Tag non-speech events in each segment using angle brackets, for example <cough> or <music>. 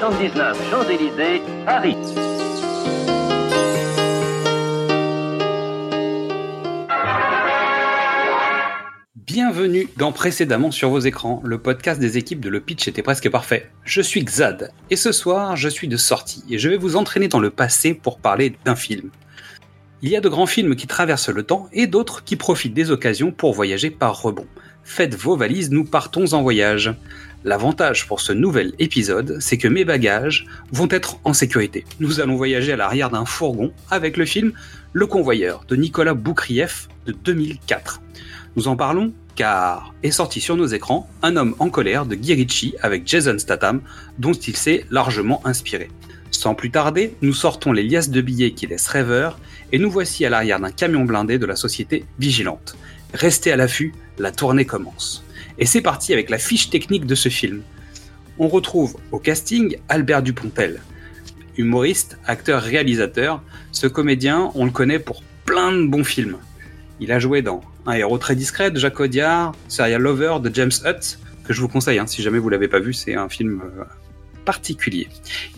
79 Champs-Élysées, Paris. Bienvenue dans Précédemment sur vos écrans, le podcast des équipes de Le Pitch était presque parfait. Je suis Xad, et ce soir je suis de sortie, et je vais vous entraîner dans le passé pour parler d'un film. Il y a de grands films qui traversent le temps et d'autres qui profitent des occasions pour voyager par rebond. Faites vos valises, nous partons en voyage. L'avantage pour ce nouvel épisode, c'est que mes bagages vont être en sécurité. Nous allons voyager à l'arrière d'un fourgon avec le film Le Convoyeur de Nicolas Boukrieff de 2004. Nous en parlons car est sorti sur nos écrans Un homme en colère de Guy avec Jason Statham dont il s'est largement inspiré. Sans plus tarder, nous sortons les liasses de billets qui laissent rêveur et nous voici à l'arrière d'un camion blindé de la société Vigilante. Restez à l'affût, la tournée commence. Et c'est parti avec la fiche technique de ce film. On retrouve au casting Albert Dupontel. Humoriste, acteur, réalisateur, ce comédien, on le connaît pour plein de bons films. Il a joué dans Un héros très discret de Jacques Audiard, Serial Lover de James Hutt, que je vous conseille, hein, si jamais vous l'avez pas vu, c'est un film euh, particulier.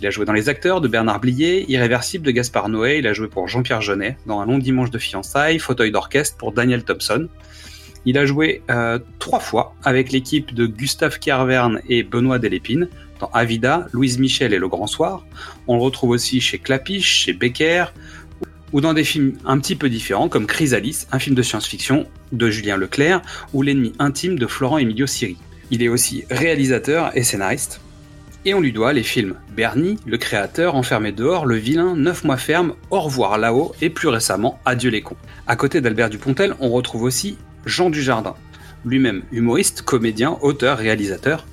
Il a joué dans Les Acteurs de Bernard Blier, Irréversible de Gaspard Noé, il a joué pour Jean-Pierre Jeunet dans Un long dimanche de fiançailles, Fauteuil d'orchestre pour Daniel Thompson. Il a joué euh, trois fois avec l'équipe de Gustave Kervern et Benoît Delépine dans Avida, Louise Michel et Le Grand Soir. On le retrouve aussi chez Clapiche, chez Becker, ou dans des films un petit peu différents comme Chrysalis, un film de science-fiction de Julien Leclerc, ou L'ennemi intime de Florent Emilio Siri. Il est aussi réalisateur et scénariste. Et on lui doit les films Bernie, le créateur, Enfermé dehors, Le vilain, Neuf mois ferme, Au revoir là-haut et plus récemment Adieu les cons. À côté d'Albert Dupontel, on retrouve aussi Jean Dujardin, lui-même humoriste, comédien, auteur, réalisateur.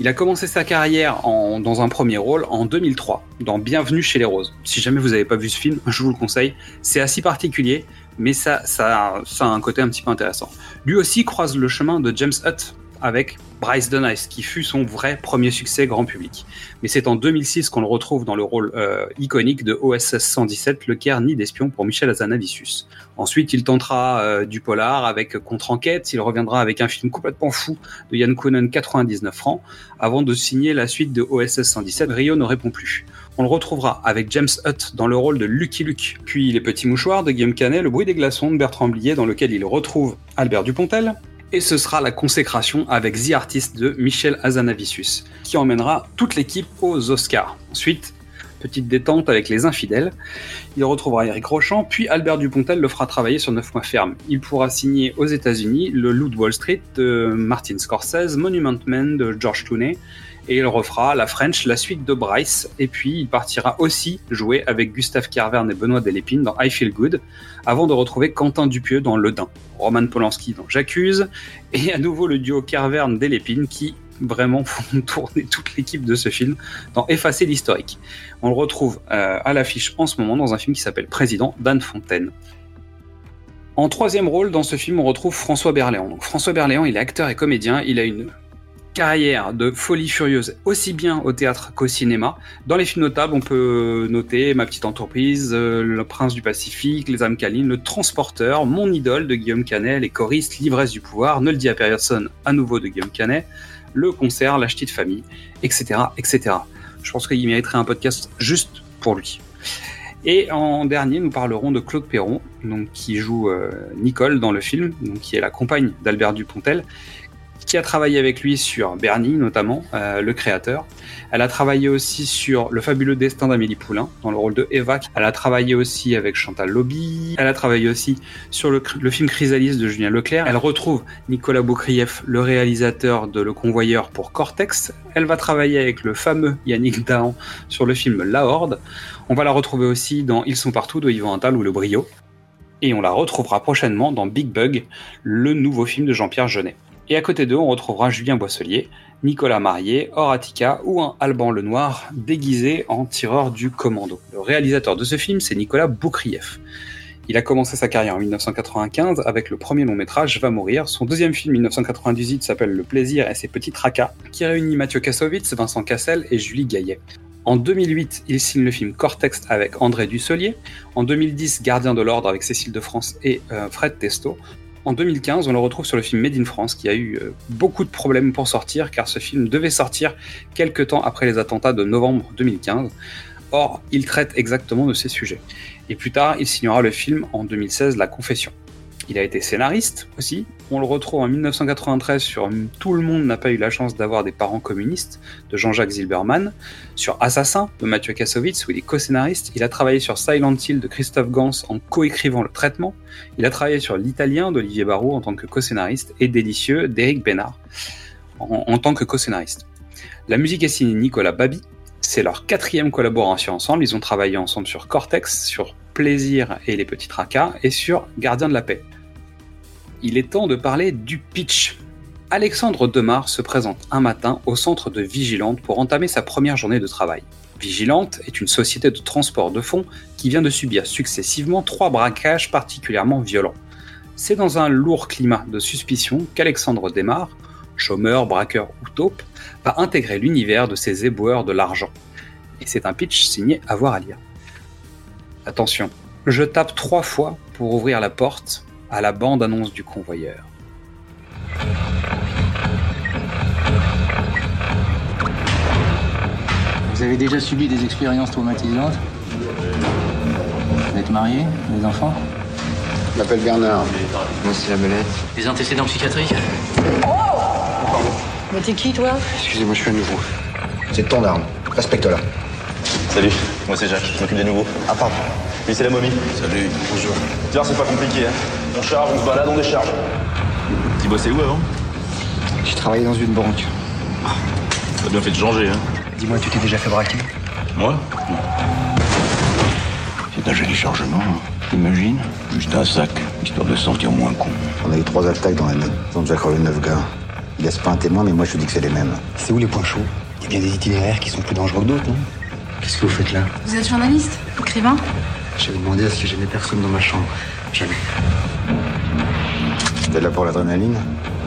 Il a commencé sa carrière en- dans un premier rôle en 2003, dans Bienvenue chez les Roses. Si jamais vous n'avez pas vu ce film, je vous le conseille. C'est assez particulier, mais ça, ça, ça a un côté un petit peu intéressant. Lui aussi croise le chemin de James Hutt avec Bryce Nice, qui fut son vrai premier succès grand public. Mais c'est en 2006 qu'on le retrouve dans le rôle euh, iconique de OSS 117, Le Caire nid d'espion pour Michel Azanavicius. Ensuite, il tentera euh, du polar avec Contre-enquête, il reviendra avec un film complètement fou de Yann Kounen, 99 francs, avant de signer la suite de OSS 117, Rio ne répond plus. On le retrouvera avec James Hutt dans le rôle de Lucky Luke, puis Les Petits Mouchoirs de Guillaume Canet, Le Bruit des glaçons de Bertrand Blier, dans lequel il retrouve Albert Dupontel, et ce sera la consécration avec The Artist de Michel Azanavicius, qui emmènera toute l'équipe aux Oscars. Ensuite, petite détente avec Les Infidèles, il retrouvera Eric Rochant, puis Albert Dupontel le fera travailler sur 9 mois ferme. Il pourra signer aux États-Unis Le Loup de Wall Street de Martin Scorsese, Monument Man de George Clooney, et il refera La French, la suite de Bryce, et puis il partira aussi jouer avec Gustave Kervern et Benoît Delépine dans I Feel Good, avant de retrouver Quentin Dupieux dans Le Dain, Roman Polanski dans J'accuse, et à nouveau le duo Kervern-Delépine qui vraiment font <laughs> tourner toute l'équipe de ce film dans Effacer l'historique. On le retrouve euh, à l'affiche en ce moment dans un film qui s'appelle Président d'Anne Fontaine. En troisième rôle dans ce film, on retrouve François Berléand. François Berléand, il est acteur et comédien, il a une carrière de folie furieuse, aussi bien au théâtre qu'au cinéma. Dans les films notables, on peut noter Ma petite entreprise, euh, Le Prince du Pacifique, Les âmes câlines, Le Transporteur, Mon idole de Guillaume Canet, Les choristes, L'ivresse du pouvoir, Ne le dis à personne, à nouveau de Guillaume Canet, Le concert, La de famille, etc., etc. Je pense qu'il mériterait un podcast juste pour lui. Et en dernier, nous parlerons de Claude Perron, donc, qui joue euh, Nicole dans le film, donc, qui est la compagne d'Albert Dupontel, qui a travaillé avec lui sur Bernie, notamment, euh, le créateur. Elle a travaillé aussi sur Le fabuleux destin d'Amélie Poulain, dans le rôle de Eva. Elle a travaillé aussi avec Chantal Lobby. Elle a travaillé aussi sur le, film Chrysalis de Julien Leclerc. Elle retrouve Nicolas Boukrieff, le réalisateur de Le Convoyeur pour Cortex. Elle va travailler avec le fameux Yannick Dahan sur le film La Horde. On va la retrouver aussi dans Ils sont partout de Yvan Attal ou Le Brio. Et on la retrouvera prochainement dans Big Bug, le nouveau film de Jean-Pierre Jeunet. Et à côté d'eux, on retrouvera Julien Boisselier, Nicolas Marié, Horatica ou un Alban Lenoir déguisé en tireur du commando. Le réalisateur de ce film, c'est Nicolas Boukrieff. Il a commencé sa carrière en 1995 avec le premier long métrage Va mourir. Son deuxième film 1998 s'appelle Le plaisir et ses petits tracas, qui réunit Mathieu Kassovitz, Vincent Cassel et Julie Gaillet. En 2008, il signe le film Cortex avec André Dussolier. En 2010, Gardien de l'ordre avec Cécile de France et euh, Fred Testo. En 2015, on le retrouve sur le film Made in France, qui a eu euh, beaucoup de problèmes pour sortir, car ce film devait sortir quelques temps après les attentats de novembre 2015. Or, il traite exactement de ces sujets. Et plus tard, il signera le film en 2016 La Confession. Il a été scénariste aussi. On le retrouve en 1993 sur Tout le monde n'a pas eu la chance d'avoir des parents communistes de Jean-Jacques Zilberman, sur Assassin de Mathieu Kassovitz où il est co-scénariste. Il a travaillé sur Silent Hill de Christophe Gans en co-écrivant le traitement. Il a travaillé sur L'Italien d'Olivier Barrault en tant que co-scénariste et Délicieux d'Éric Bénard en, tant que co-scénariste. La musique est signée Nicolas Babi, c'est leur quatrième collaboration ensemble. Ils ont travaillé ensemble sur Cortex, sur Plaisir et les petits tracas, et sur Gardien de la paix. Il est temps de parler du pitch. Alexandre Demar se présente un matin au centre de Vigilante pour entamer sa première journée de travail. Vigilante est une société de transport de fonds qui vient de subir successivement trois braquages particulièrement violents. C'est dans un lourd climat de suspicion qu'Alexandre Demar, chômeur, braqueur ou taupe, va intégrer l'univers de ces éboueurs de l'argent. Et c'est un pitch signé à voir à lire. Attention, je tape trois fois pour ouvrir la porte à la bande-annonce du convoyeur. Vous avez déjà subi des expériences traumatisantes? Vous êtes marié Des enfants Je m'appelle Bernard. Moi, c'est la belette. Des antécédents psychiatriques? Mais t'es qui, toi? Excusez-moi, je suis un nouveau. C'est ton arme. Respecte-la. Salut, moi c'est Jacques, je m'occupe des nouveaux. Ah, pardon. Lui c'est la momie. Salut. Bonjour. Tu vois, c'est pas compliqué, hein. On charge, on se balade, on décharge. Tu bossais où avant? J'ai travaillé dans une banque. T'as bien fait de changer, hein. Dis-moi, tu t'es déjà fait braquer? Moi? C'est un joli chargement. T'imagines? Juste un sac, histoire de se sentir moins con. On a eu trois attaques dans l'année. Ils ont déjà crevé neuf gars. Ils laissent pas un témoin, mais moi je te dis que c'est les mêmes. C'est où les points chauds? Il y a bien des itinéraires qui sont plus dangereux que d'autres, non? Qu'est-ce que vous faites là? Vous êtes journaliste Écrivain? J'avais demandé à ce que j'aimais personne dans ma chambre. Jamais. T'es là pour l'adrénaline?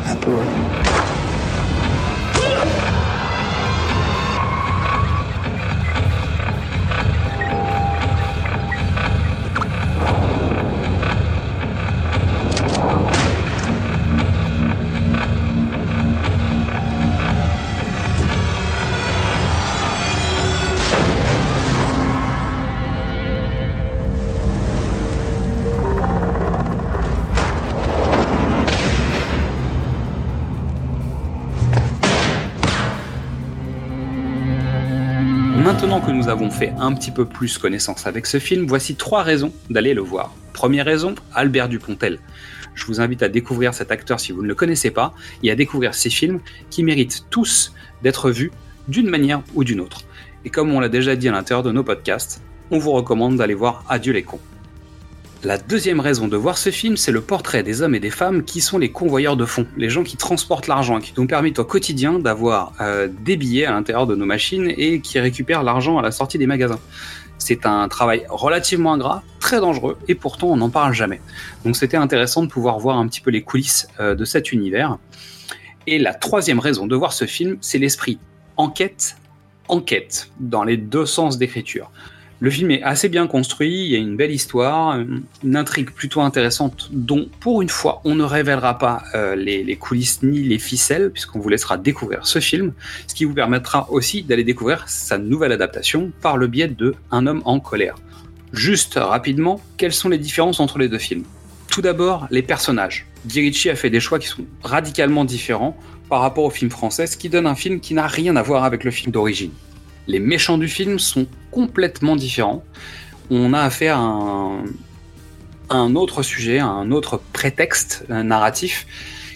Un peu, ouais. Maintenant que nous avons fait un petit peu plus connaissance avec ce film, voici trois raisons d'aller le voir. Première raison, Albert Dupontel. Je vous invite à découvrir cet acteur si vous ne le connaissez pas et à découvrir ses films qui méritent tous d'être vus d'une manière ou d'une autre. Et comme on l'a déjà dit à l'intérieur de nos podcasts, on vous recommande d'aller voir Adieu les cons. La deuxième raison de voir ce film, c'est le portrait des hommes et des femmes qui sont les convoyeurs de fonds, les gens qui transportent l'argent, qui nous permettent au quotidien d'avoir euh, des billets à l'intérieur de nos machines et qui récupèrent l'argent à la sortie des magasins. C'est un travail relativement ingrat, très dangereux, et pourtant on n'en parle jamais. Donc c'était intéressant de pouvoir voir un petit peu les coulisses euh, de cet univers. Et la troisième raison de voir ce film, c'est l'esprit enquête, enquête, dans les deux sens d'écriture. Le film est assez bien construit, il y a une belle histoire, une intrigue plutôt intéressante dont pour une fois on ne révélera pas euh, les, coulisses ni les ficelles puisqu'on vous laissera découvrir ce film, ce qui vous permettra aussi d'aller découvrir sa nouvelle adaptation par le biais de Un homme en colère. Juste rapidement, quelles sont les différences entre les deux films? Tout d'abord, les personnages. Guy Ritchie a fait des choix qui sont radicalement différents par rapport au film français, ce qui donne un film qui n'a rien à voir avec le film d'origine. Les méchants du film sont complètement différents. On a affaire à un, autre sujet, à un autre prétexte euh, narratif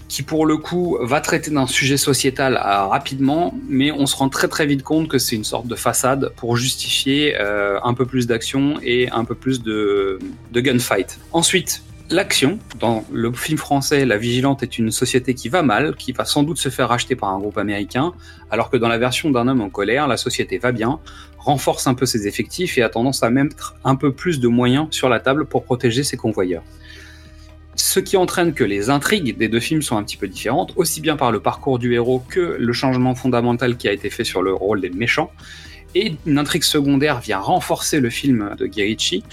qui pour le coup va traiter d'un sujet sociétal euh, rapidement, mais on se rend très très vite compte que c'est une sorte de façade pour justifier euh, un peu plus d'action et un peu plus de gunfight. Ensuite, l'action. Dans le film français, La Vigilante est une société qui va mal, qui va sans doute se faire racheter par un groupe américain, alors que dans la version d'un homme en colère, la société va bien, renforce un peu ses effectifs et a tendance à mettre un peu plus de moyens sur la table pour protéger ses convoyeurs. Ce qui entraîne que les intrigues des deux films sont un petit peu différentes, aussi bien par le parcours du héros que le changement fondamental qui a été fait sur le rôle des méchants. Et une intrigue secondaire vient renforcer le film de Guerrici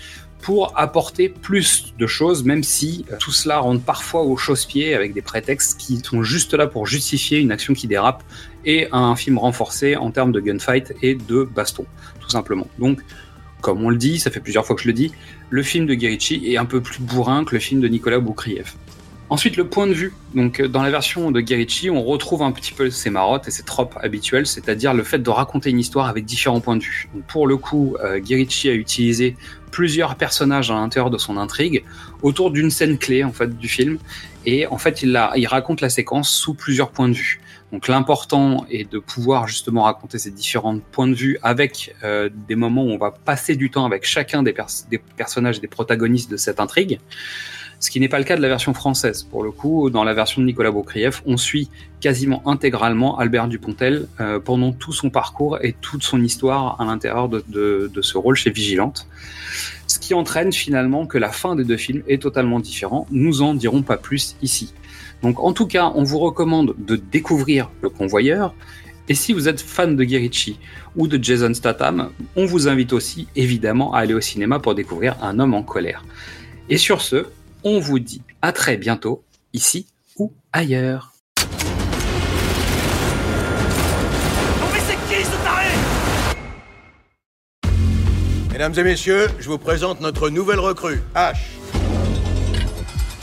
pour apporter plus de choses, même si euh, tout cela rentre parfois au chausse-pied avec des prétextes qui sont juste là pour justifier une action qui dérape et un film renforcé en termes de gunfight et de baston, tout simplement. Donc, comme on le dit, ça fait plusieurs fois que je le dis, le film de Guerrici est un peu plus bourrin que le film de Nicolas Boukrieff. Ensuite, le point de vue. Donc, euh, dans la version de Guerrici, on retrouve un petit peu ses marottes et ses tropes habituelles, c'est-à-dire le fait de raconter une histoire avec différents points de vue. Donc, pour le coup, euh, a utilisé plusieurs personnages à l'intérieur de son intrigue autour d'une scène clé en fait du film, et en fait, il, raconte la séquence sous plusieurs points de vue. Donc, l'important est de pouvoir justement raconter ces différents points de vue avec euh, des moments où on va passer du temps avec chacun des, des personnages, des protagonistes de cette intrigue ce qui n'est pas le cas de la version française. Pour le coup, dans la version de Nicolas Baukrieff, on suit quasiment intégralement Albert Dupontel euh, pendant tout son parcours et toute son histoire à l'intérieur de, de, ce rôle chez Vigilante. Ce qui entraîne finalement que la fin des deux films est totalement différente. Nous en dirons pas plus ici. Donc en tout cas, on vous recommande de découvrir Le Convoyeur. Et si vous êtes fan de Guerrici ou de Jason Statham, on vous invite aussi évidemment à aller au cinéma pour découvrir Un homme en colère. Et sur ce, on vous dit à très bientôt, ici ou ailleurs. Mesdames et messieurs, je vous présente notre nouvelle recrue, H.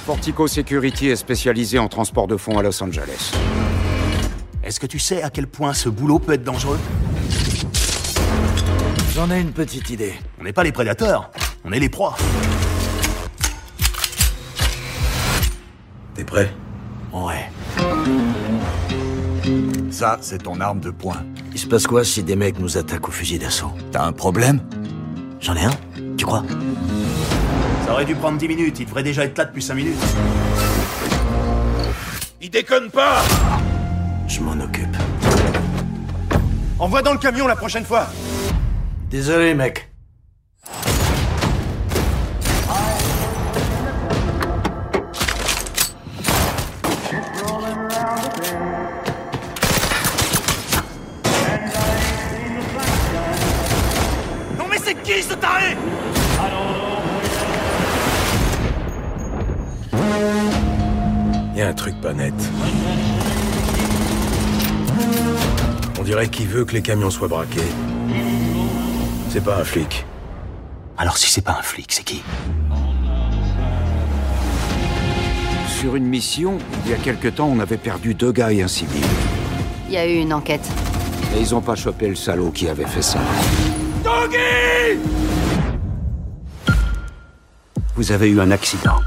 Portico Security est spécialisé en transport de fonds à Los Angeles. Est-ce que tu sais à quel point ce boulot peut être dangereux? J'en ai une petite idée. On n'est pas les prédateurs, on est les proies. Prêt Ouais. Ça, c'est ton arme de poing. Il se passe quoi si des mecs nous attaquent au fusil d'assaut T'as un problème J'en ai un, tu crois Ça aurait dû prendre 10 minutes, il devrait déjà être là depuis 5 minutes. Il déconne pas Je m'en occupe. Envoie dans le camion la prochaine fois Désolé, mec. Un truc pas net. On dirait qu'il veut que les camions soient braqués. C'est pas un flic. Alors si c'est pas un flic, c'est qui? Sur une mission, il y a quelque temps, on avait perdu deux gars et un civil. Il y a eu une enquête. Et ils ont pas chopé le salaud qui avait fait ça. Doggy Vous avez eu un accident.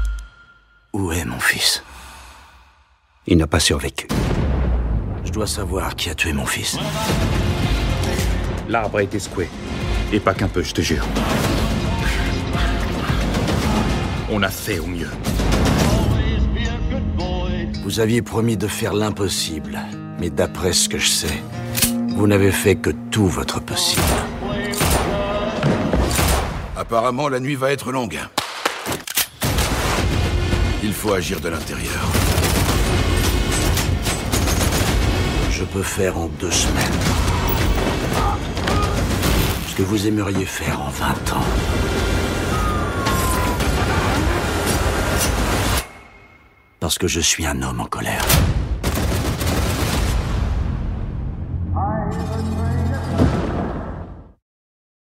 Où est mon fils? Il n'a pas survécu. Je dois savoir qui a tué mon fils. L'arbre a été secoué. Et pas qu'un peu, je te jure. On a fait au mieux. Vous aviez promis de faire l'impossible. Mais d'après ce que je sais, vous n'avez fait que tout votre possible. Apparemment, la nuit va être longue. Il faut agir de l'intérieur. Je peux faire en deux semaines. Ce que vous aimeriez faire en 20 ans. Parce que je suis un homme en colère.